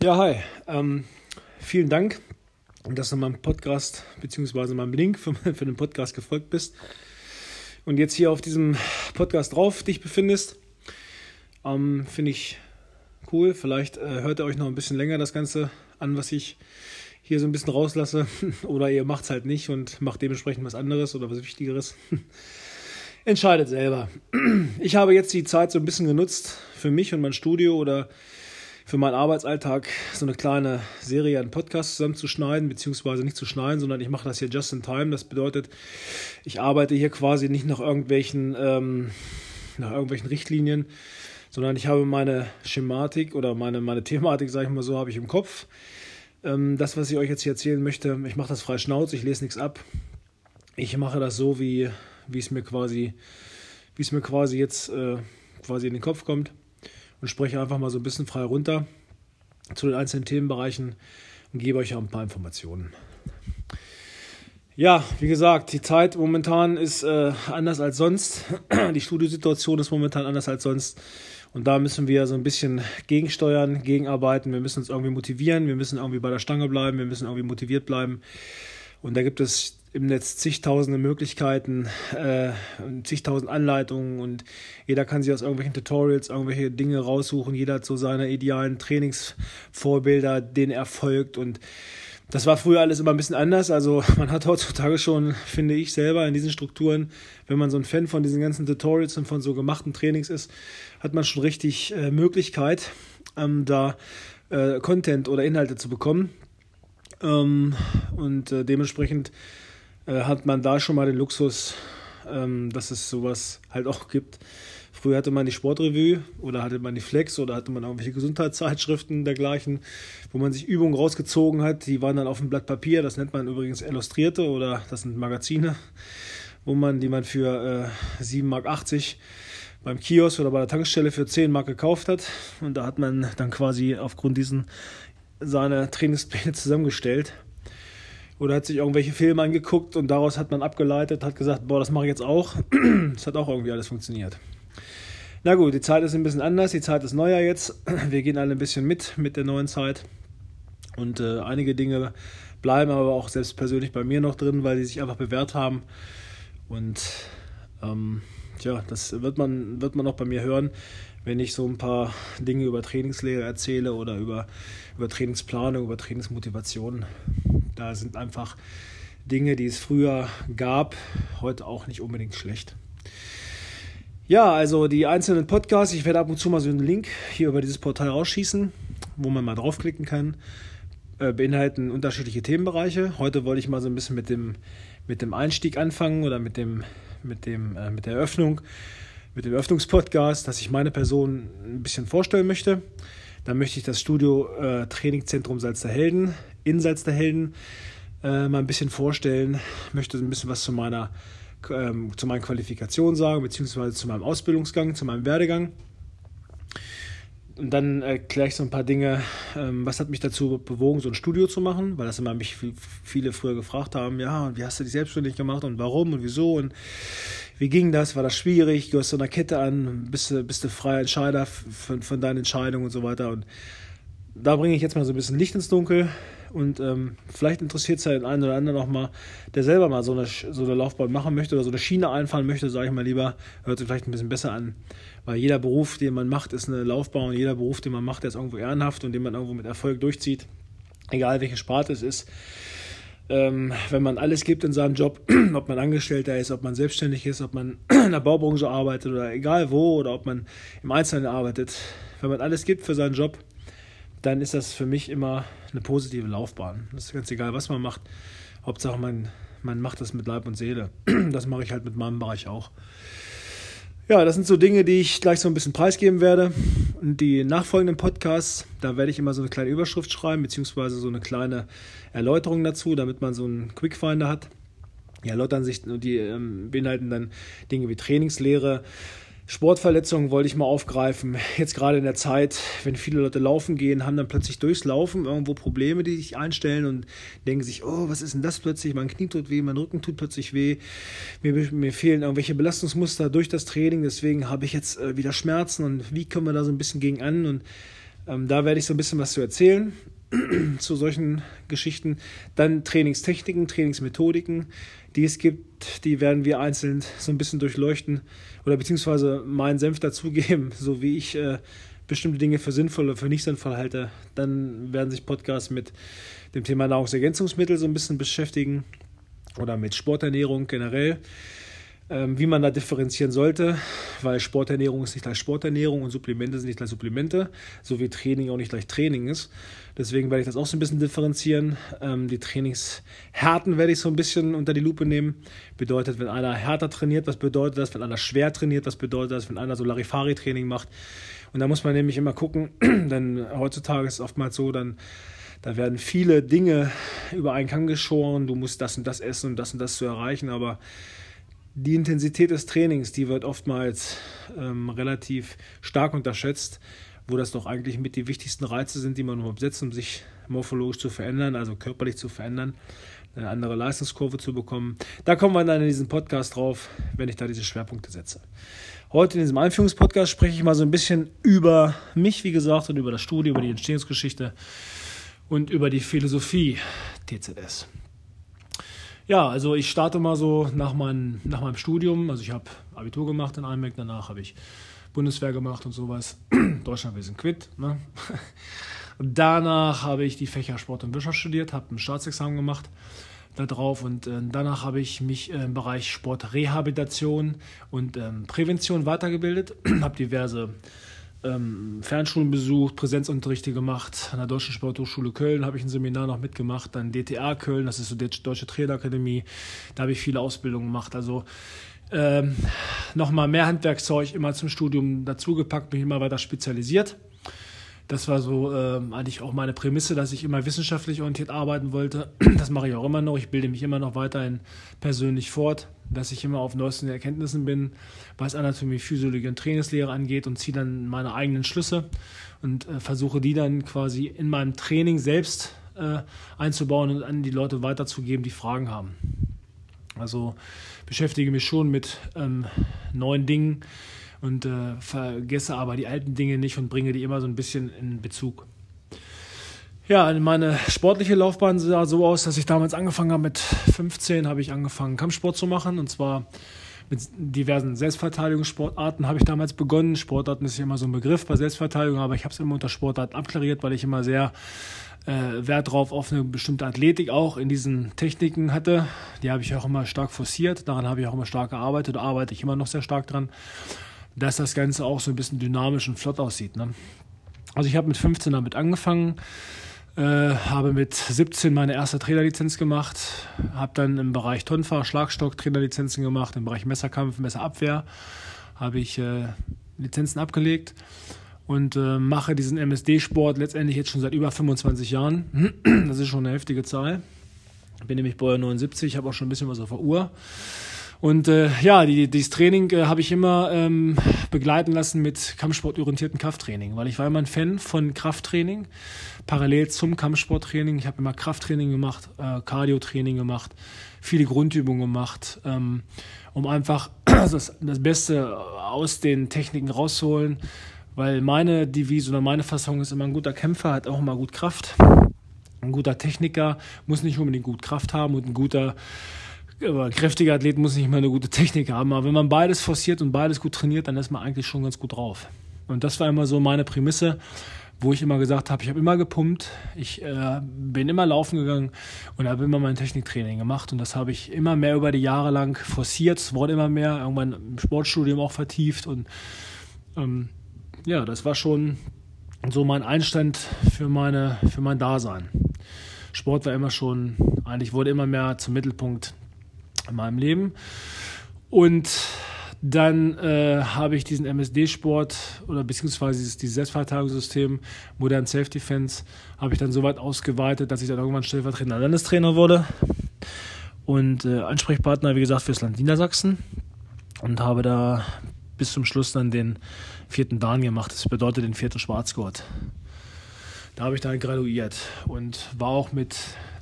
Ja, hi. Ähm, vielen Dank, dass du meinem Podcast bzw. meinem Link für, für den Podcast gefolgt bist und jetzt hier auf diesem Podcast drauf dich befindest. Ähm, Finde ich cool. Vielleicht äh, hört ihr euch noch ein bisschen länger das Ganze an, was ich hier so ein bisschen rauslasse. oder ihr macht es halt nicht und macht dementsprechend was anderes oder was Wichtigeres. Entscheidet selber. Ich habe jetzt die Zeit so ein bisschen genutzt für mich und mein Studio oder für meinen Arbeitsalltag so eine kleine Serie an Podcasts zusammenzuschneiden, beziehungsweise nicht zu schneiden, sondern ich mache das hier just in time. Das bedeutet, ich arbeite hier quasi nicht nach irgendwelchen, ähm, nach irgendwelchen Richtlinien, sondern ich habe meine Schematik oder meine, meine Thematik, sage ich mal so, habe ich im Kopf. Ähm, das, was ich euch jetzt hier erzählen möchte, ich mache das frei Schnauze, ich lese nichts ab. Ich mache das so, wie, wie es mir quasi, wie es mir quasi jetzt äh, quasi in den Kopf kommt und spreche einfach mal so ein bisschen frei runter zu den einzelnen Themenbereichen und gebe euch ja ein paar Informationen. Ja, wie gesagt, die Zeit momentan ist äh, anders als sonst. Die Studiosituation ist momentan anders als sonst. Und da müssen wir so ein bisschen gegensteuern, gegenarbeiten. Wir müssen uns irgendwie motivieren. Wir müssen irgendwie bei der Stange bleiben. Wir müssen irgendwie motiviert bleiben. Und da gibt es im Netz zigtausende Möglichkeiten, äh, zigtausend Anleitungen und jeder kann sich aus irgendwelchen Tutorials irgendwelche Dinge raussuchen. Jeder hat so seine idealen Trainingsvorbilder, denen er folgt und das war früher alles immer ein bisschen anders. Also man hat heutzutage schon, finde ich selber, in diesen Strukturen, wenn man so ein Fan von diesen ganzen Tutorials und von so gemachten Trainings ist, hat man schon richtig äh, Möglichkeit, ähm, da äh, Content oder Inhalte zu bekommen. Ähm, und äh, dementsprechend äh, hat man da schon mal den Luxus, ähm, dass es sowas halt auch gibt. Früher hatte man die Sportrevue oder hatte man die Flex oder hatte man irgendwelche Gesundheitszeitschriften dergleichen, wo man sich Übungen rausgezogen hat. Die waren dann auf dem Blatt Papier, das nennt man übrigens Illustrierte oder das sind Magazine, wo man, die man für äh, 7,80 Mark beim Kiosk oder bei der Tankstelle für 10 Mark gekauft hat. Und da hat man dann quasi aufgrund diesen seine Trainingspläne zusammengestellt oder hat sich irgendwelche Filme angeguckt und daraus hat man abgeleitet, hat gesagt, boah, das mache ich jetzt auch. Das hat auch irgendwie alles funktioniert. Na gut, die Zeit ist ein bisschen anders, die Zeit ist neuer jetzt. Wir gehen alle ein bisschen mit mit der neuen Zeit. Und äh, einige Dinge bleiben aber auch selbst persönlich bei mir noch drin, weil die sich einfach bewährt haben. Und ähm, tja, das wird man, wird man auch bei mir hören, wenn ich so ein paar Dinge über Trainingslehre erzähle oder über, über Trainingsplanung, über Trainingsmotivation. Da sind einfach Dinge, die es früher gab, heute auch nicht unbedingt schlecht. Ja, also die einzelnen Podcasts, ich werde ab und zu mal so einen Link hier über dieses Portal rausschießen, wo man mal draufklicken kann, äh, beinhalten unterschiedliche Themenbereiche. Heute wollte ich mal so ein bisschen mit dem, mit dem Einstieg anfangen oder mit, dem, mit, dem, äh, mit der Eröffnung, mit dem Eröffnungspodcast, dass ich meine Person ein bisschen vorstellen möchte. Dann möchte ich das Studio äh, Trainingzentrum Salz der Helden in Salz der Helden äh, mal ein bisschen vorstellen. Möchte ein bisschen was zu meiner ähm, zu meinen Qualifikationen sagen, beziehungsweise zu meinem Ausbildungsgang, zu meinem Werdegang. Und dann erkläre ich so ein paar Dinge, ähm, was hat mich dazu bewogen, so ein Studio zu machen, weil das immer mich viele früher gefragt haben, ja, und wie hast du dich selbstständig gemacht und warum und wieso und wie ging das, war das schwierig, du hast so eine Kette an, bist du, bist du freier Entscheider von, von deinen Entscheidungen und so weiter. Und da bringe ich jetzt mal so ein bisschen Licht ins Dunkel und ähm, vielleicht interessiert es ja den einen oder anderen auch mal, der selber mal so eine, so eine Laufbahn machen möchte oder so eine Schiene einfahren möchte, sage ich mal lieber, hört sich vielleicht ein bisschen besser an. Weil jeder Beruf, den man macht, ist eine Laufbahn und jeder Beruf, den man macht, der ist irgendwo ehrenhaft und den man irgendwo mit Erfolg durchzieht. Egal welche Sparte es ist. Ähm, wenn man alles gibt in seinem Job, ob man Angestellter ist, ob man selbstständig ist, ob man in der Baubranche arbeitet oder egal wo oder ob man im Einzelnen arbeitet, wenn man alles gibt für seinen Job, dann ist das für mich immer eine positive Laufbahn. Das ist ganz egal, was man macht. Hauptsache, man, man macht das mit Leib und Seele. Das mache ich halt mit meinem Bereich auch. Ja, das sind so Dinge, die ich gleich so ein bisschen preisgeben werde. Und die nachfolgenden Podcasts, da werde ich immer so eine kleine Überschrift schreiben, beziehungsweise so eine kleine Erläuterung dazu, damit man so einen Quickfinder hat. Die erläutern sich, die ähm, beinhalten dann Dinge wie Trainingslehre, Sportverletzungen wollte ich mal aufgreifen. Jetzt gerade in der Zeit, wenn viele Leute laufen gehen, haben dann plötzlich durchs Laufen irgendwo Probleme, die sich einstellen und denken sich, oh, was ist denn das plötzlich? Mein Knie tut weh, mein Rücken tut plötzlich weh. Mir, mir fehlen irgendwelche Belastungsmuster durch das Training, deswegen habe ich jetzt äh, wieder Schmerzen und wie kommen wir da so ein bisschen gegen an? Und Ähm, da werde ich so ein bisschen was zu erzählen zu solchen Geschichten. Dann Trainingstechniken, Trainingsmethodiken, die es gibt, die werden wir einzeln so ein bisschen durchleuchten oder beziehungsweise meinen Senf dazugeben, so wie ich äh, bestimmte Dinge für sinnvoll oder für nicht sinnvoll halte. Dann werden sich Podcasts mit dem Thema Nahrungsergänzungsmittel so ein bisschen beschäftigen oder mit Sporternährung generell. Ähm, wie man da differenzieren sollte, weil Sporternährung ist nicht gleich Sporternährung und Supplemente sind nicht gleich Supplemente, so wie Training auch nicht gleich Training ist. Deswegen werde ich das auch so ein bisschen differenzieren. Ähm, die Trainingshärten werde ich so ein bisschen unter die Lupe nehmen. Bedeutet, wenn einer härter trainiert, was bedeutet das? Wenn einer schwer trainiert, was bedeutet das? Wenn einer so Larifari-Training macht. Und da muss man nämlich immer gucken, denn heutzutage ist es oftmals so, dann da werden viele Dinge über einen Kamm geschoren. Du musst das und das essen, um das und das zu erreichen, aber die Intensität des Trainings, die wird oftmals ähm, relativ stark unterschätzt, wo das doch eigentlich mit die wichtigsten Reize sind, die man überhaupt setzt, um sich morphologisch zu verändern, also körperlich zu verändern, eine andere Leistungskurve zu bekommen. Da kommen wir dann in diesem Podcast drauf, wenn ich da diese Schwerpunkte setze. Heute in diesem Einführungspodcast spreche ich mal so ein bisschen über mich, wie gesagt, und über das Studium, über die Entstehungsgeschichte und über die Philosophie TZS. Ja, also ich starte mal so nach, mein, nach meinem Studium. Also ich habe Abitur gemacht in Einbeck, danach habe ich Bundeswehr gemacht und sowas. Deutschland, wir sind quitt. Ne? Danach habe ich die Fächer Sport und Wirtschaft studiert, habe ein Staatsexamen gemacht da drauf und äh, danach habe ich mich im Bereich Sportrehabilitation und ähm, Prävention weitergebildet, habe diverse ähm, Fernschulen besucht, Präsenzunterrichte gemacht. An der Deutschen Sporthochschule Köln habe ich ein Seminar noch mitgemacht. Dann DTA Köln, das ist so die Deutsche Trainerakademie. Da habe ich viele Ausbildungen gemacht. Also ähm, nochmal mehr Handwerkzeug immer zum Studium dazugepackt, mich immer weiter spezialisiert. Das war so ähm, eigentlich auch meine Prämisse, dass ich immer wissenschaftlich orientiert arbeiten wollte. Das mache ich auch immer noch. Ich bilde mich immer noch weiterhin persönlich fort, dass ich immer auf neuesten Erkenntnissen bin, was Anatomie, Physiologie und Trainingslehre angeht und ziehe dann meine eigenen Schlüsse und äh, versuche die dann quasi in meinem Training selbst äh, einzubauen und an die Leute weiterzugeben, die Fragen haben. Also beschäftige mich schon mit ähm, neuen Dingen und äh, vergesse aber die alten Dinge nicht und bringe die immer so ein bisschen in Bezug. Ja, meine sportliche Laufbahn sah so aus, dass ich damals angefangen habe mit 15, habe ich angefangen Kampfsport zu machen und zwar mit diversen Selbstverteidigungssportarten habe ich damals begonnen. Sportarten ist ja immer so ein Begriff bei Selbstverteidigung, aber ich habe es immer unter Sportarten abklariert, weil ich immer sehr äh, Wert drauf auf eine bestimmte Athletik auch in diesen Techniken hatte. Die habe ich auch immer stark forciert, daran habe ich auch immer stark gearbeitet, arbeite ich immer noch sehr stark dran dass das Ganze auch so ein bisschen dynamisch und flott aussieht. Ne? Also ich habe mit 15 damit angefangen, äh, habe mit 17 meine erste Trainerlizenz gemacht, habe dann im Bereich Tonfahr, Schlagstock Trainerlizenzen gemacht, im Bereich Messerkampf, Messerabwehr habe ich äh, Lizenzen abgelegt und äh, mache diesen MSD-Sport letztendlich jetzt schon seit über 25 Jahren. Das ist schon eine heftige Zahl. Ich bin nämlich Bauer 79, habe auch schon ein bisschen was auf der Uhr. Und äh, ja, die, dieses Training äh, habe ich immer ähm, begleiten lassen mit kampfsportorientierten Krafttraining, weil ich war immer ein Fan von Krafttraining, parallel zum Kampfsporttraining. Ich habe immer Krafttraining gemacht, äh, Cardiotraining gemacht, viele Grundübungen gemacht, ähm, um einfach das, das Beste aus den Techniken rauszuholen, weil meine Devise oder meine Fassung ist immer, ein guter Kämpfer hat auch immer gut Kraft. Ein guter Techniker muss nicht unbedingt gut Kraft haben und ein guter aber ein kräftiger Athlet muss nicht mal eine gute Technik haben, aber wenn man beides forciert und beides gut trainiert, dann ist man eigentlich schon ganz gut drauf. Und das war immer so meine Prämisse, wo ich immer gesagt habe, ich habe immer gepumpt, ich äh, bin immer laufen gegangen und habe immer mein Techniktraining gemacht. Und das habe ich immer mehr über die Jahre lang forciert, es wurde immer mehr, irgendwann im Sportstudium auch vertieft. Und ähm, ja, das war schon so mein Einstand für meine für mein Dasein. Sport war immer schon, eigentlich wurde immer mehr zum Mittelpunkt in meinem Leben. Und dann äh, habe ich diesen MSD-Sport oder beziehungsweise dieses, dieses Selbstverteidigungssystem Modern Self Defense habe ich dann so weit ausgeweitet, dass ich dann irgendwann stellvertretender Landestrainer wurde und äh, Ansprechpartner, wie gesagt, fürs Land Niedersachsen und habe da bis zum Schluss dann den vierten Dan gemacht. Das bedeutet den vierten Schwarzgurt. Da habe ich dann graduiert und war auch mit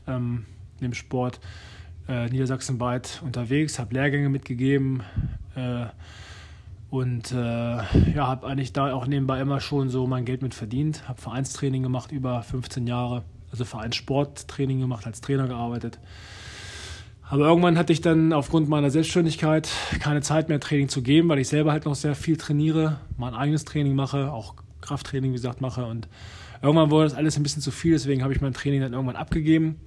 ähm, dem Sport äh, niedersachsenweit unterwegs, habe Lehrgänge mitgegeben äh, Und äh, ja, habe eigentlich da auch nebenbei immer schon so mein Geld mit verdient. Habe Vereinstraining gemacht über 15 Jahre, also Vereinssporttraining gemacht, als Trainer gearbeitet. Aber irgendwann hatte ich dann aufgrund meiner Selbstständigkeit keine Zeit mehr, Training zu geben, weil ich selber halt noch sehr viel trainiere, mein eigenes Training mache, auch Krafttraining, wie gesagt, mache. Und irgendwann wurde das alles ein bisschen zu viel, deswegen habe ich mein Training dann irgendwann abgegeben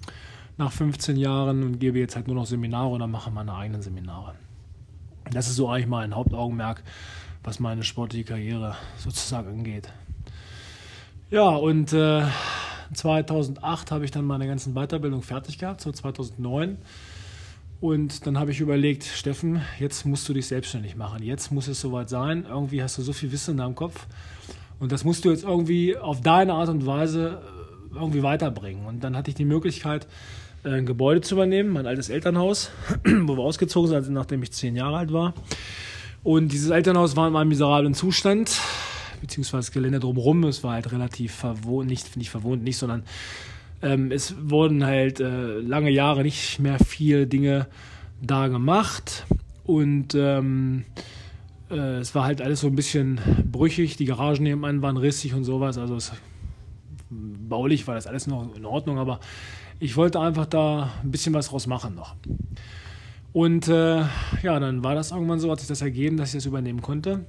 nach 15 Jahren und gebe jetzt halt nur noch Seminare und dann mache meine eigenen Seminare. Das ist so eigentlich mein Hauptaugenmerk, was meine sportliche Karriere sozusagen angeht. Ja, und äh, 2008 habe ich dann meine ganzen Weiterbildung fertig gehabt, so 2009 und dann habe ich überlegt, Steffen, jetzt musst du dich selbstständig machen. Jetzt muss es soweit sein. Irgendwie hast du so viel Wissen in deinem Kopf. Und das musst du jetzt irgendwie auf deine Art und Weise äh, irgendwie weiterbringen. Und dann hatte ich die Möglichkeit, ein Gebäude zu übernehmen, mein altes Elternhaus, wo wir ausgezogen sind, nachdem ich zehn Jahre alt war. Und dieses Elternhaus war in einem miserablen Zustand, beziehungsweise das Gelände drumherum. Es war halt relativ verwohnt, nicht, nicht verwohnt, nicht, sondern ähm, es wurden halt äh, lange Jahre nicht mehr viele Dinge da gemacht und ähm, äh, es war halt alles so ein bisschen brüchig. Die Garagen nebenan waren rissig und sowas. Also es, baulich war das alles noch in Ordnung, aber ich wollte einfach da ein bisschen was draus machen noch. Und äh, ja, dann war das irgendwann so, hat sich das ergeben, dass ich das übernehmen konnte.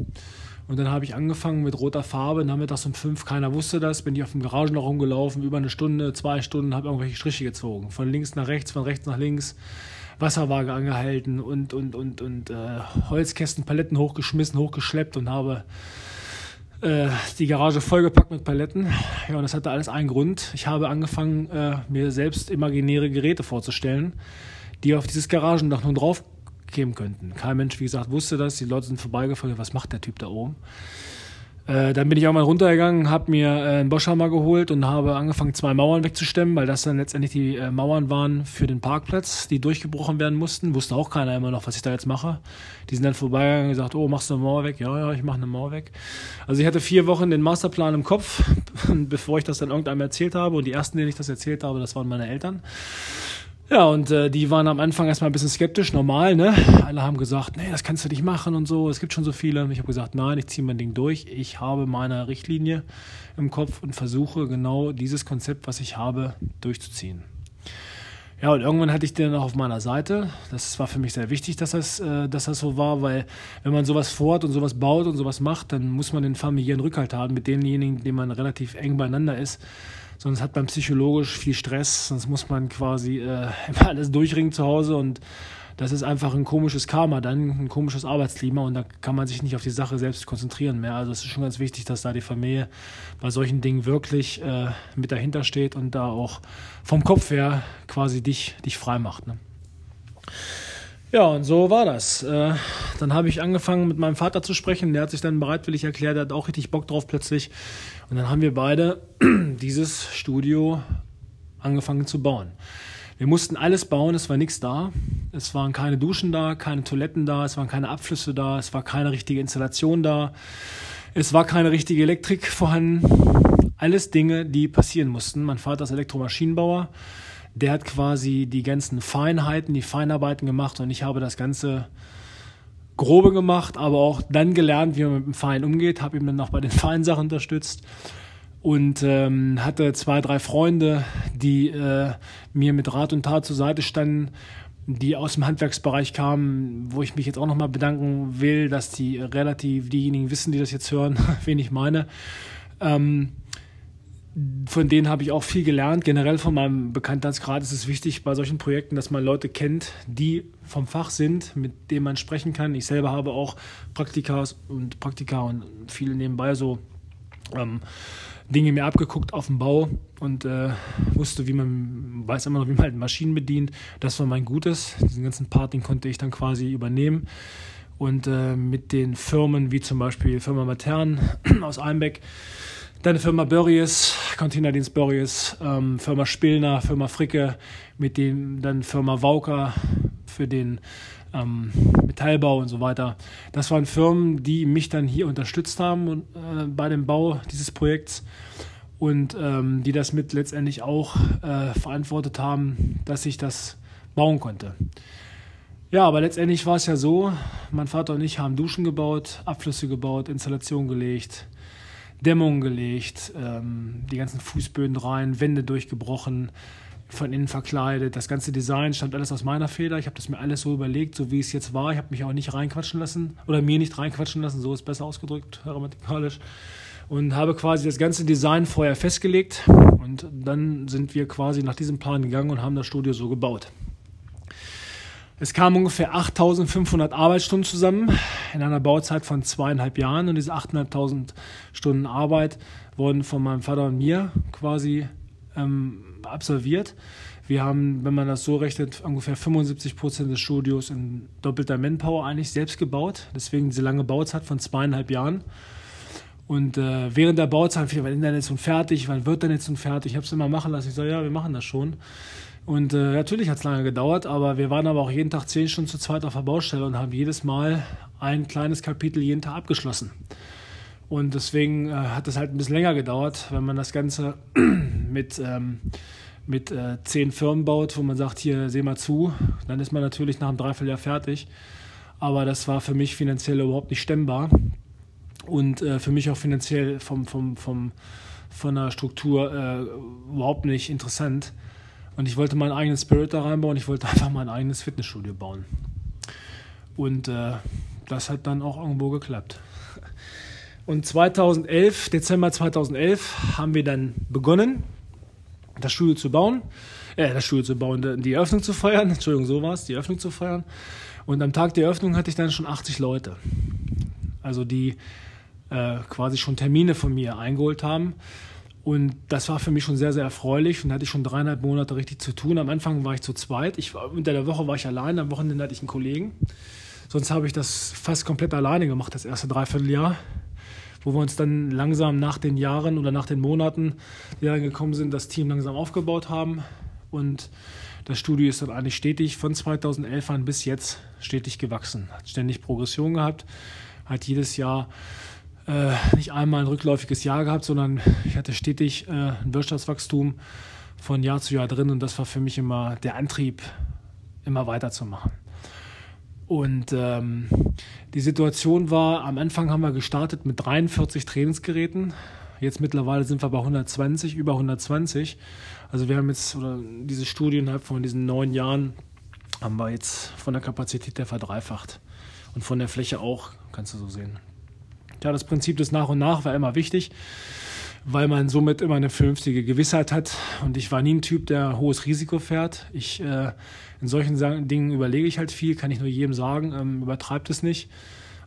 Und dann habe ich angefangen mit roter Farbe, nachmittags um fünf, keiner wusste das, bin ich auf dem Garagenloch rumgelaufen, über eine Stunde, zwei Stunden, habe irgendwelche Striche gezogen. Von links nach rechts, von rechts nach links, Wasserwaage angehalten und, und, und, und äh, Holzkästen, Paletten hochgeschmissen, hochgeschleppt und habe äh, die Garage vollgepackt mit Paletten. Ja, und das hatte alles einen Grund. Ich habe angefangen, äh, mir selbst imaginäre Geräte vorzustellen, die auf dieses Garagendach nun drauf kämen könnten. Kein Mensch, wie gesagt, wusste das. Die Leute sind vorbeigefahren, was macht der Typ da oben? Äh, dann bin ich auch mal runtergegangen, habe mir äh, einen Boschhammer geholt und habe angefangen, zwei Mauern wegzustemmen, weil das dann letztendlich die äh, Mauern waren für den Parkplatz, die durchgebrochen werden mussten. Wusste auch keiner immer noch, was ich da jetzt mache. Die sind dann vorbeigegangen und gesagt, oh, machst du eine Mauer weg? Ja, ja, ich mache eine Mauer weg. Also ich hatte vier Wochen den Masterplan im Kopf, bevor ich das dann irgendeinem erzählt habe. Und die ersten, denen ich das erzählt habe, das waren meine Eltern. Ja, und äh, die waren am Anfang erstmal ein bisschen skeptisch, normal, ne? Alle haben gesagt, nee, das kannst du nicht machen und so, es gibt schon so viele. Ich habe gesagt, nein, ich ziehe mein Ding durch. Ich habe meine Richtlinie im Kopf und versuche genau dieses Konzept, was ich habe, durchzuziehen. Ja, und irgendwann hatte ich den auch auf meiner Seite. Das war für mich sehr wichtig, dass das, äh, dass das so war, weil wenn man sowas fort und sowas baut und sowas macht, dann muss man den familiären Rückhalt haben mit denjenigen, denen man relativ eng beieinander ist sonst hat man psychologisch viel Stress, sonst muss man quasi äh, immer alles durchringen zu Hause und das ist einfach ein komisches Karma dann, ein komisches Arbeitsklima und da kann man sich nicht auf die Sache selbst konzentrieren mehr. Also es ist schon ganz wichtig, dass da die Familie bei solchen Dingen wirklich äh, mit dahinter steht und da auch vom Kopf her quasi dich, dich frei macht. Ne? Ja, und so war das. Äh, dann habe ich angefangen mit meinem Vater zu sprechen. Der hat sich dann bereitwillig erklärt, der hat auch richtig Bock drauf plötzlich. Und dann haben wir beide dieses Studio angefangen zu bauen. Wir mussten alles bauen, es war nichts da. Es waren keine Duschen da, keine Toiletten da, es waren keine Abflüsse da, es war keine richtige Installation da, es war keine richtige Elektrik vorhanden. Alles Dinge, die passieren mussten. Mein Vater ist Elektromaschinenbauer der hat quasi die ganzen Feinheiten, die Feinarbeiten gemacht und ich habe das Ganze grobe gemacht, aber auch dann gelernt, wie man mit dem Fein umgeht, habe ihm dann auch bei den feinen Sachen unterstützt und ähm, hatte zwei, drei Freunde, die äh, mir mit Rat und Tat zur Seite standen, die aus dem Handwerksbereich kamen, wo ich mich jetzt auch nochmal bedanken will, dass die relativ diejenigen wissen, die das jetzt hören, wen ich meine. Ähm, von denen habe ich auch viel gelernt. Generell von meinem Bekanntheitsgrad ist es wichtig bei solchen Projekten, dass man Leute kennt, die vom Fach sind, mit denen man sprechen kann. Ich selber habe auch Praktika und Praktika und viele nebenbei so ähm, Dinge mir abgeguckt auf dem Bau und äh, wusste, wie man, weiß immer noch, wie man halt Maschinen bedient. Das war mein Gutes. Diesen ganzen Part, den konnte ich dann quasi übernehmen. Und äh, mit den Firmen, wie zum Beispiel Firma Matern aus Einbeck, Deine Firma Börries, Containerdienst Börries, ähm, Firma Spillner, Firma Fricke, mit dem dann Firma Wauker für den ähm, Metallbau und so weiter. Das waren Firmen, die mich dann hier unterstützt haben und, äh, bei dem Bau dieses Projekts und ähm, die das mit letztendlich auch äh, verantwortet haben, dass ich das bauen konnte. Ja, aber letztendlich war es ja so, mein Vater und ich haben Duschen gebaut, Abflüsse gebaut, Installation gelegt, Dämmung gelegt, ähm, die ganzen Fußböden rein, Wände durchgebrochen, von innen verkleidet. Das ganze Design stammt alles aus meiner Feder. Ich habe das mir alles so überlegt, so wie es jetzt war. Ich habe mich auch nicht reinquatschen lassen oder mir nicht reinquatschen lassen, so ist besser ausgedrückt, grammatikalisch. Und habe quasi das ganze Design vorher festgelegt. Und dann sind wir quasi nach diesem Plan gegangen und haben das Studio so gebaut. Es kamen ungefähr 8500 Arbeitsstunden zusammen in einer Bauzeit von zweieinhalb Jahren. Und diese 8500 Stunden Arbeit wurden von meinem Vater und mir quasi ähm, absolviert. Wir haben, wenn man das so rechnet, ungefähr 75 Prozent des Studios in doppelter Manpower eigentlich selbst gebaut. Deswegen diese lange Bauzeit von zweieinhalb Jahren. Und äh, während der Bauzeit, wann ist denn jetzt nun fertig, wann wird denn jetzt nun fertig? Ich habe es immer machen lassen. Ich sage, ja, wir machen das schon. Und äh, natürlich hat es lange gedauert, aber wir waren aber auch jeden Tag zehn Stunden zu zweit auf der Baustelle und haben jedes Mal ein kleines Kapitel jeden Tag abgeschlossen. Und deswegen äh, hat es halt ein bisschen länger gedauert, wenn man das Ganze mit, ähm, mit äh, zehn Firmen baut, wo man sagt, hier seh mal zu, dann ist man natürlich nach einem Dreivierteljahr fertig. Aber das war für mich finanziell überhaupt nicht stemmbar und äh, für mich auch finanziell vom, vom, vom, von der Struktur äh, überhaupt nicht interessant. Und ich wollte meinen eigenen Spirit da reinbauen, ich wollte einfach mein eigenes Fitnessstudio bauen. Und äh, das hat dann auch irgendwo geklappt. Und 2011, Dezember 2011, haben wir dann begonnen, das Studio zu bauen, äh, das Studio zu bauen, die Eröffnung zu feiern. Entschuldigung, so war es, die Eröffnung zu feiern. Und am Tag der Eröffnung hatte ich dann schon 80 Leute. Also die äh, quasi schon Termine von mir eingeholt haben. Und das war für mich schon sehr, sehr erfreulich. Und hatte ich schon dreieinhalb Monate richtig zu tun. Am Anfang war ich zu zweit. Ich, unter der Woche war ich allein, am Wochenende hatte ich einen Kollegen. Sonst habe ich das fast komplett alleine gemacht, das erste Dreivierteljahr wo wir uns dann langsam nach den Jahren oder nach den Monaten, die dann gekommen sind, das Team langsam aufgebaut haben. Und das Studio ist dann eigentlich stetig von 2011 an bis jetzt stetig gewachsen. Hat ständig Progression gehabt, hat jedes Jahr äh, nicht einmal ein rückläufiges Jahr gehabt, sondern ich hatte stetig äh, ein Wirtschaftswachstum von Jahr zu Jahr drin und das war für mich immer der Antrieb, immer weiterzumachen. Und ähm, die Situation war, am Anfang haben wir gestartet mit 43 Trainingsgeräten. Jetzt mittlerweile sind wir bei 120, über 120. Also wir haben jetzt, oder diese Studie innerhalb von diesen neun Jahren, haben wir jetzt von der Kapazität her verdreifacht. Und von der Fläche auch, kannst du so sehen. Ja, das Prinzip des Nach und Nach war immer wichtig weil man somit immer eine vernünftige Gewissheit hat. Und ich war nie ein Typ, der hohes Risiko fährt. Ich, äh, in solchen Dingen überlege ich halt viel, kann ich nur jedem sagen, ähm, übertreibt es nicht.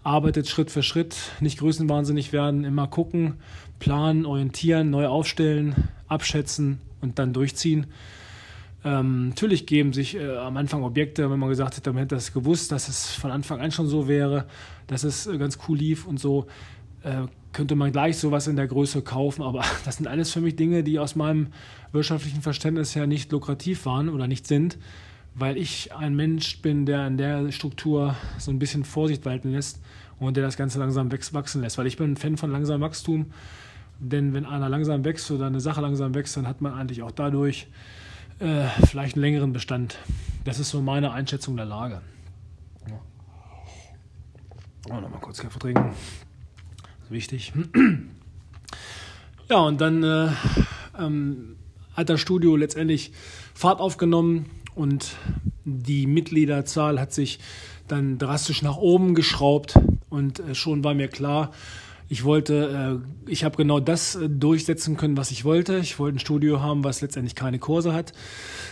Arbeitet Schritt für Schritt, nicht größenwahnsinnig werden, immer gucken, planen, orientieren, neu aufstellen, abschätzen und dann durchziehen. Ähm, natürlich geben sich äh, am Anfang Objekte, wenn man gesagt hätte, man hätte das gewusst, dass es von Anfang an schon so wäre, dass es äh, ganz cool lief und so, äh, könnte man gleich sowas in der Größe kaufen, aber das sind alles für mich Dinge, die aus meinem wirtschaftlichen Verständnis her nicht lukrativ waren oder nicht sind, weil ich ein Mensch bin, der in der Struktur so ein bisschen Vorsicht walten lässt und der das Ganze langsam wachsen lässt, weil ich bin ein Fan von langsamem Wachstum, denn wenn einer langsam wächst oder eine Sache langsam wächst, dann hat man eigentlich auch dadurch äh, vielleicht einen längeren Bestand. Das ist so meine Einschätzung der Lage. Ja. Oh, nochmal kurz Kaffee trinken wichtig. Ja, und dann äh, ähm, hat das Studio letztendlich Fahrt aufgenommen und die Mitgliederzahl hat sich dann drastisch nach oben geschraubt und äh, schon war mir klar, ich wollte, äh, ich habe genau das äh, durchsetzen können, was ich wollte. Ich wollte ein Studio haben, was letztendlich keine Kurse hat,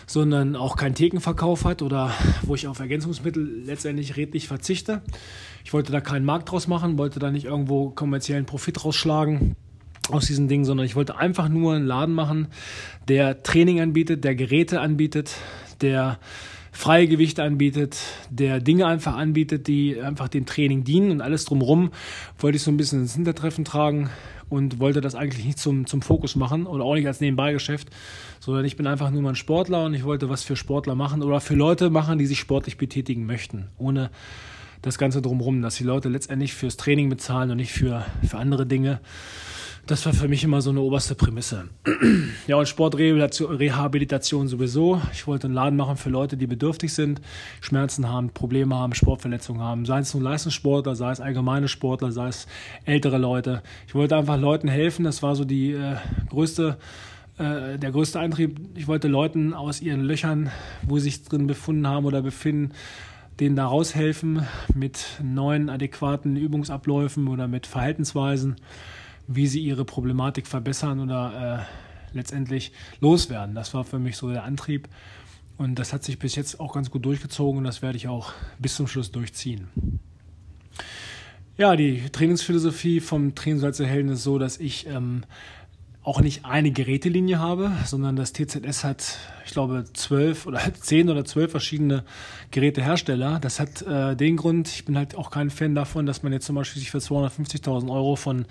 sondern auch keinen Thekenverkauf hat oder wo ich auf Ergänzungsmittel letztendlich redlich verzichte. Ich wollte da keinen Markt draus machen, wollte da nicht irgendwo kommerziellen Profit rausschlagen aus diesen Dingen, sondern ich wollte einfach nur einen Laden machen, der Training anbietet, der Geräte anbietet, der freie Gewichte anbietet, der Dinge einfach anbietet, die einfach dem Training dienen und alles drumherum wollte ich so ein bisschen ins Hintertreffen tragen und wollte das eigentlich nicht zum, zum Fokus machen oder auch nicht als Nebenbeigeschäft, sondern ich bin einfach nur mal ein Sportler und ich wollte was für Sportler machen oder für Leute machen, die sich sportlich betätigen möchten, ohne das Ganze drumherum, dass die Leute letztendlich fürs Training bezahlen und nicht für, für andere Dinge. Das war für mich immer so eine oberste Prämisse. ja, und Sportrehabilitation sowieso. Ich wollte einen Laden machen für Leute, die bedürftig sind, Schmerzen haben, Probleme haben, Sportverletzungen haben. Sei es nun Leistungssportler, sei es allgemeine Sportler, sei es ältere Leute. Ich wollte einfach Leuten helfen. Das war so die äh, größte äh, der größte Antrieb, ich wollte Leuten aus ihren Löchern, wo sie sich drin befunden haben oder befinden, denen da raushelfen mit neuen adäquaten Übungsabläufen oder mit Verhaltensweisen, wie sie ihre Problematik verbessern oder äh, letztendlich loswerden. Das war für mich so der Antrieb. Und das hat sich bis jetzt auch ganz gut durchgezogen und das werde ich auch bis zum Schluss durchziehen. Ja, die Trainingsphilosophie vom Trainingssalzer Helden ist so, dass ich ähm, auch nicht eine Gerätelinie habe, sondern das TZS hat, ich glaube, zwölf oder zehn oder zwölf verschiedene Gerätehersteller. Das hat äh, den Grund, ich bin halt auch kein Fan davon, dass man jetzt zum Beispiel sich für 250.000 Euro von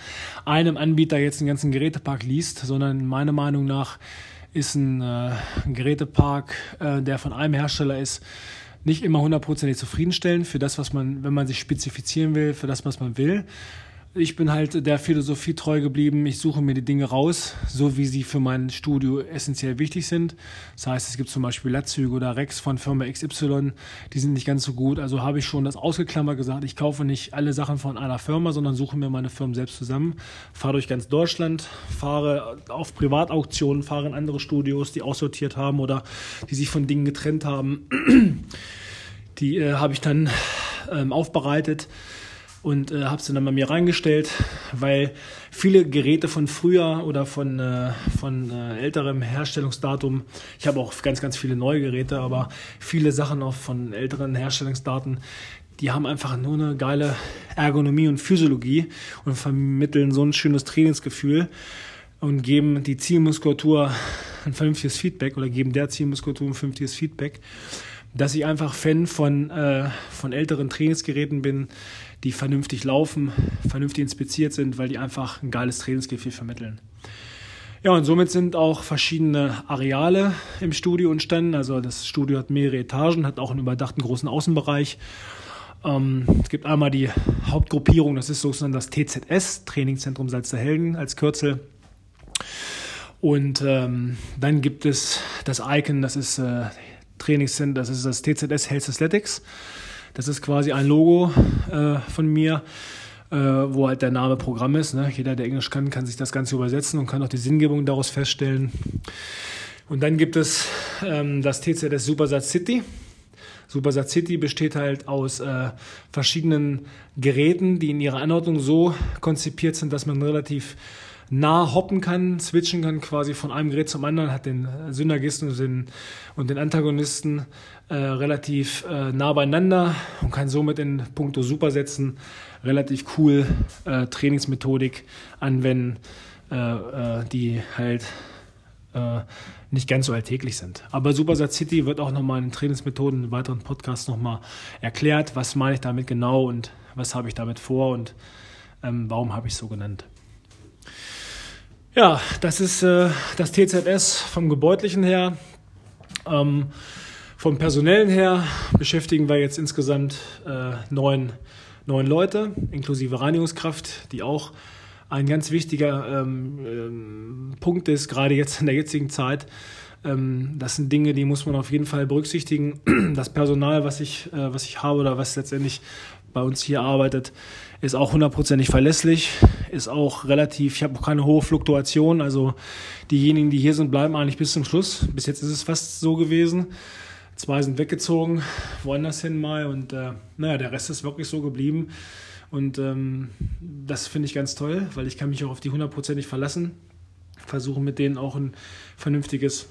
einem Anbieter jetzt einen ganzen Gerätepark liest, sondern meiner Meinung nach ist ein, äh, ein Gerätepark, äh, der von einem Hersteller ist, nicht immer hundertprozentig zufriedenstellend für das, was man, wenn man sich spezifizieren will, für das, was man will. Ich bin halt der Philosophie treu geblieben. Ich suche mir die Dinge raus, so wie sie für mein Studio essentiell wichtig sind. Das heißt, es gibt zum Beispiel Latzüge oder Rex von Firma XY, die sind nicht ganz so gut. Also habe ich schon das ausgeklammert gesagt, ich kaufe nicht alle Sachen von einer Firma, sondern suche mir meine Firmen selbst zusammen. Fahre durch ganz Deutschland, fahre auf Privatauktionen, fahre in andere Studios, die aussortiert haben oder die sich von Dingen getrennt haben. Die äh, habe ich dann ähm, aufbereitet und äh, habe sie dann bei mir reingestellt, weil viele Geräte von früher oder von, äh, von äh, älterem Herstellungsdatum, ich habe auch ganz, ganz viele neue Geräte, aber viele Sachen auch von älteren Herstellungsdaten, die haben einfach nur eine geile Ergonomie und Physiologie und vermitteln so ein schönes Trainingsgefühl und geben die Zielmuskulatur ein vernünftiges Feedback oder geben der Zielmuskulatur ein vernünftiges Feedback, dass ich einfach Fan von, äh, von älteren Trainingsgeräten bin, die vernünftig laufen, vernünftig inspiziert sind, weil die einfach ein geiles Trainingsgefühl vermitteln. Ja, und somit sind auch verschiedene Areale im Studio entstanden. Also das Studio hat mehrere Etagen, hat auch einen überdachten großen Außenbereich. Ähm, es gibt einmal die Hauptgruppierung, das ist sozusagen das TZS, Trainingszentrum Salzerhelden als Kürzel. Und ähm, dann gibt es das Icon, das ist äh, Trainingszentrum, das ist das TZS Health Athletics. Das ist quasi ein Logo äh, von mir, äh, wo halt der Name Programm ist. Ne? Jeder, der Englisch kann, kann sich das Ganze übersetzen und kann auch die Sinngebung daraus feststellen. Und dann gibt es ähm, das TZS Supersat City. Supersat City besteht halt aus äh, verschiedenen Geräten, die in ihrer Anordnung so konzipiert sind, dass man relativ nah hoppen kann, switchen kann quasi von einem Gerät zum anderen, hat den Synergisten und den, und den Antagonisten äh, relativ äh, nah beieinander und kann somit in puncto Supersetzen relativ cool äh, Trainingsmethodik anwenden, äh, äh, die halt nicht ganz so alltäglich sind. Aber Supersat City wird auch nochmal in Trainingsmethoden in weiteren Podcasts nochmal erklärt, was meine ich damit genau und was habe ich damit vor und ähm, warum habe ich es so genannt. Ja, das ist äh, das TZS vom Gebäudlichen her. Ähm, vom Personellen her beschäftigen wir jetzt insgesamt äh, neun, neun Leute, inklusive Reinigungskraft, die auch ein ganz wichtiger ähm, ähm, Punkt ist, gerade jetzt in der jetzigen Zeit. Ähm, das sind Dinge, die muss man auf jeden Fall berücksichtigen. Das Personal, was ich, äh, was ich habe oder was letztendlich bei uns hier arbeitet, ist auch hundertprozentig verlässlich, ist auch relativ, ich habe auch keine hohe Fluktuation, also diejenigen, die hier sind, bleiben eigentlich bis zum Schluss. Bis jetzt ist es fast so gewesen. Zwei sind weggezogen, woanders hin mal und äh, naja, der Rest ist wirklich so geblieben. Und ähm, das finde ich ganz toll, weil ich kann mich auch auf die hundertprozentig verlassen. Versuche mit denen auch ein vernünftiges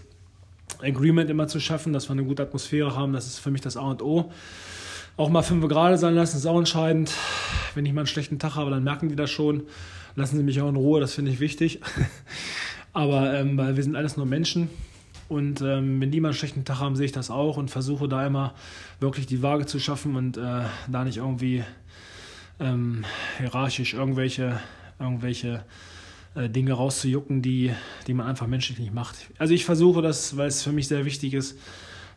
Agreement immer zu schaffen, dass wir eine gute Atmosphäre haben. Das ist für mich das A und O. Auch mal fünf Grad sein lassen ist auch entscheidend. Wenn ich mal einen schlechten Tag habe, dann merken die das schon. Lassen sie mich auch in Ruhe, das finde ich wichtig. Aber ähm, weil wir sind alles nur Menschen. Und ähm, wenn die mal einen schlechten Tag haben, sehe ich das auch und versuche da immer wirklich die Waage zu schaffen und äh, da nicht irgendwie ähm, hierarchisch irgendwelche, irgendwelche äh, Dinge rauszujucken, die, die man einfach menschlich nicht macht. Also ich versuche das, weil es für mich sehr wichtig ist,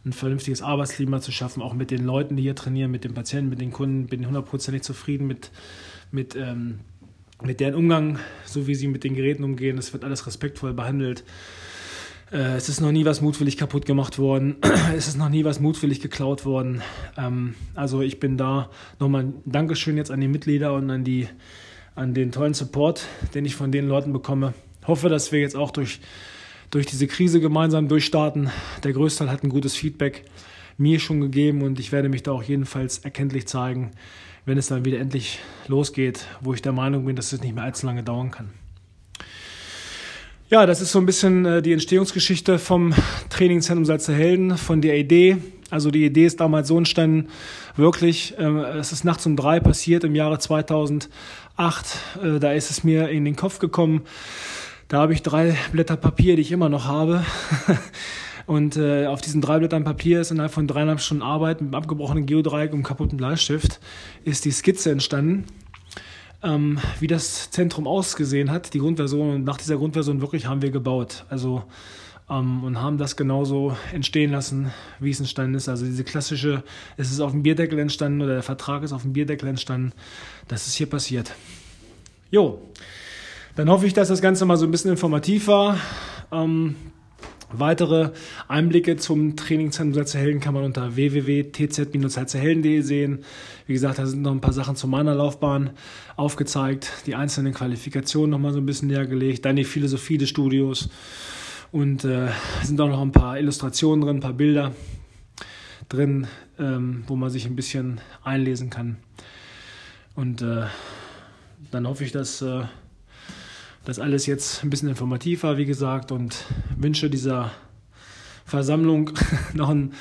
ein vernünftiges Arbeitsklima zu schaffen, auch mit den Leuten, die hier trainieren, mit den Patienten, mit den Kunden. Bin hundertprozentig zufrieden mit, mit, ähm, mit deren Umgang, so wie sie mit den Geräten umgehen, das wird alles respektvoll behandelt. Äh, es ist noch nie was mutwillig kaputt gemacht worden. es ist noch nie was mutwillig geklaut worden. Ähm, also ich bin da nochmal ein Dankeschön jetzt an die Mitglieder und an, die, an den tollen Support, den ich von den Leuten bekomme. Hoffe, dass wir jetzt auch durch, durch diese Krise gemeinsam durchstarten. Der Größteil hat ein gutes Feedback mir schon gegeben und ich werde mich da auch jedenfalls erkenntlich zeigen, wenn es dann wieder endlich losgeht, wo ich der Meinung bin, dass es nicht mehr allzu lange dauern kann. Ja, das ist so ein bisschen äh, die Entstehungsgeschichte vom Trainingszentrum Salzerhelden, von der Idee. Also die Idee ist damals so entstanden, wirklich, äh, es ist nachts um drei passiert im Jahre 2008. Äh, da ist es mir in den Kopf gekommen. Da habe ich drei Blätter Papier, die ich immer noch habe. Und auf diesen drei Blättern Papier ist innerhalb von dreieinhalb Stunden Arbeit mit einem abgebrochenen Geodreieck und kaputten Bleistift ist die Skizze entstanden, ähm, wie das Zentrum ausgesehen hat, die Grundversion. Und nach dieser Grundversion wirklich haben wir gebaut. Also ähm, und haben das genauso entstehen lassen, wie es entstanden ist. Also diese klassische, es ist auf dem Bierdeckel entstanden oder der Vertrag ist auf dem Bierdeckel entstanden. Das ist hier passiert. Jo, dann hoffe ich, dass das Ganze mal so ein bisschen informativ war. Ähm, Weitere Einblicke zum Trainingszentrum Salzerhelden kann man unter www.tz-salzerhelden.de sehen. Wie gesagt, da sind noch ein paar Sachen zu meiner Laufbahn aufgezeigt, die einzelnen Qualifikationen nochmal so ein bisschen näher gelegt, dann die Philosophie des Studios und äh, sind auch noch ein paar Illustrationen drin, ein paar Bilder drin, ähm, wo man sich ein bisschen einlesen kann. Und äh, dann hoffe ich, dass äh, das alles jetzt ein bisschen informativer, wie gesagt, und wünsche dieser Versammlung noch, ein,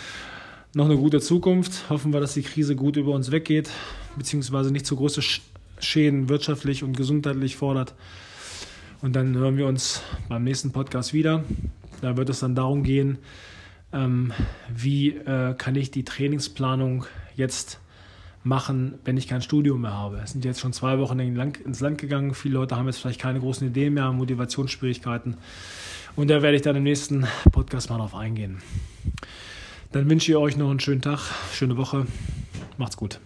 noch eine gute Zukunft. Hoffen wir, dass die Krise gut über uns weggeht, beziehungsweise nicht zu große Schäden wirtschaftlich und gesundheitlich fordert. Und dann hören wir uns beim nächsten Podcast wieder. Da wird es dann darum gehen, ähm, wie äh, kann ich die Trainingsplanung jetzt machen, wenn ich kein Studium mehr habe. Es sind jetzt schon zwei Wochen ins Land gegangen. Viele Leute haben jetzt vielleicht keine großen Ideen mehr, Motivationsschwierigkeiten. Und da werde ich dann im nächsten Podcast mal drauf eingehen. Dann wünsche ich euch noch einen schönen Tag, schöne Woche. Macht's gut.